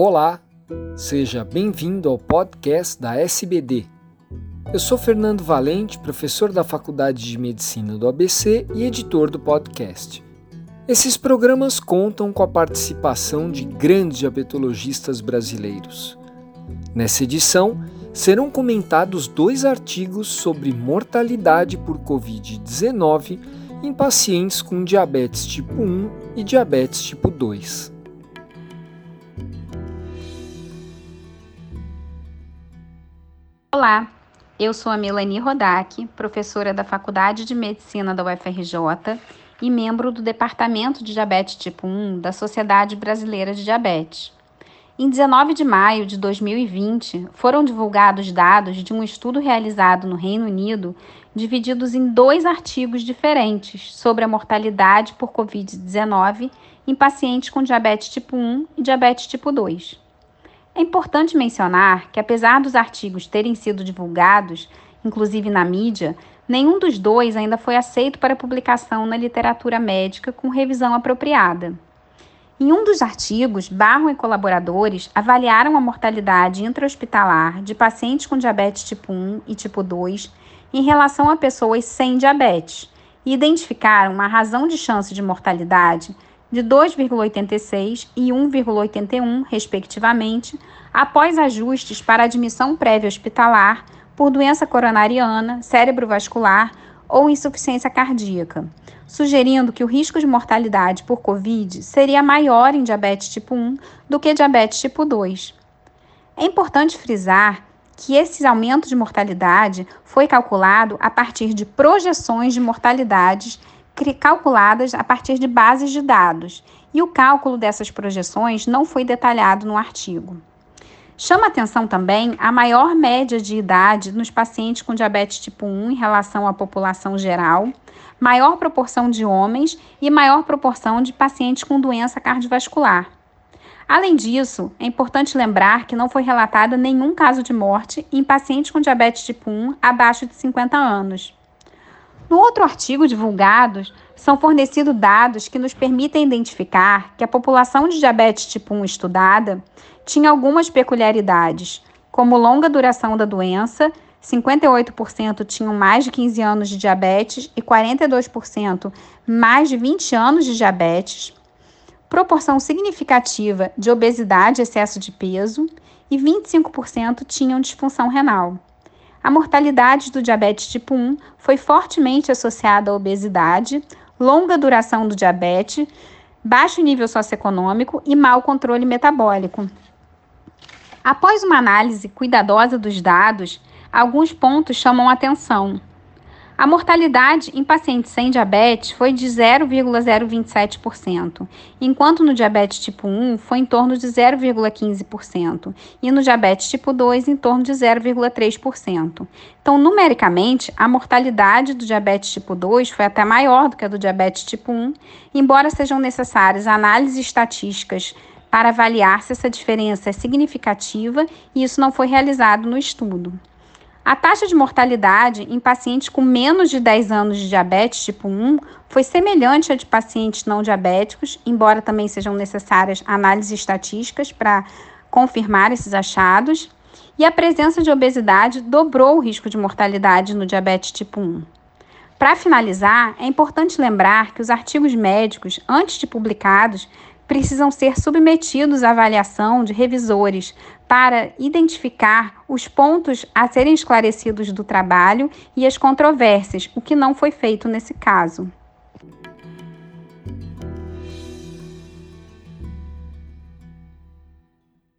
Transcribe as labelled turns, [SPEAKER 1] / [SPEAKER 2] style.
[SPEAKER 1] Olá, seja bem-vindo ao podcast da SBD. Eu sou Fernando Valente, professor da Faculdade de Medicina do ABC e editor do podcast. Esses programas contam com a participação de grandes diabetologistas brasileiros. Nessa edição, serão comentados dois artigos sobre mortalidade por Covid-19 em pacientes com diabetes tipo 1 e diabetes tipo 2.
[SPEAKER 2] Olá, eu sou a Melanie Rodak, professora da Faculdade de Medicina da UFRJ e membro do Departamento de Diabetes Tipo 1 da Sociedade Brasileira de Diabetes. Em 19 de maio de 2020, foram divulgados dados de um estudo realizado no Reino Unido, divididos em dois artigos diferentes sobre a mortalidade por Covid-19 em pacientes com diabetes tipo 1 e diabetes tipo 2. É importante mencionar que, apesar dos artigos terem sido divulgados, inclusive na mídia, nenhum dos dois ainda foi aceito para publicação na literatura médica com revisão apropriada. Em um dos artigos, Barro e colaboradores avaliaram a mortalidade intra-hospitalar de pacientes com diabetes tipo 1 e tipo 2 em relação a pessoas sem diabetes e identificaram uma razão de chance de mortalidade de 2,86 e 1,81, respectivamente, após ajustes para admissão prévia hospitalar por doença coronariana, cerebrovascular ou insuficiência cardíaca, sugerindo que o risco de mortalidade por Covid seria maior em diabetes tipo 1 do que diabetes tipo 2. É importante frisar que esse aumento de mortalidade foi calculado a partir de projeções de mortalidades calculadas a partir de bases de dados, e o cálculo dessas projeções não foi detalhado no artigo. Chama atenção também a maior média de idade nos pacientes com diabetes tipo 1 em relação à população geral, maior proporção de homens e maior proporção de pacientes com doença cardiovascular. Além disso, é importante lembrar que não foi relatado nenhum caso de morte em pacientes com diabetes tipo 1 abaixo de 50 anos. No outro artigo divulgado, são fornecidos dados que nos permitem identificar que a população de diabetes tipo 1 estudada tinha algumas peculiaridades, como longa duração da doença, 58% tinham mais de 15 anos de diabetes e 42% mais de 20 anos de diabetes, proporção significativa de obesidade e excesso de peso e 25% tinham disfunção renal. A mortalidade do diabetes tipo 1 foi fortemente associada à obesidade, longa duração do diabetes, baixo nível socioeconômico e mau controle metabólico. Após uma análise cuidadosa dos dados, alguns pontos chamam atenção. A mortalidade em pacientes sem diabetes foi de 0,027%, enquanto no diabetes tipo 1 foi em torno de 0,15% e no diabetes tipo 2 em torno de 0,3%. Então, numericamente, a mortalidade do diabetes tipo 2 foi até maior do que a do diabetes tipo 1, embora sejam necessárias análises estatísticas para avaliar se essa diferença é significativa e isso não foi realizado no estudo. A taxa de mortalidade em pacientes com menos de 10 anos de diabetes tipo 1 foi semelhante à de pacientes não diabéticos, embora também sejam necessárias análises estatísticas para confirmar esses achados, e a presença de obesidade dobrou o risco de mortalidade no diabetes tipo 1. Para finalizar, é importante lembrar que os artigos médicos, antes de publicados, precisam ser submetidos à avaliação de revisores para identificar os pontos a serem esclarecidos do trabalho e as controvérsias, o que não foi feito nesse caso.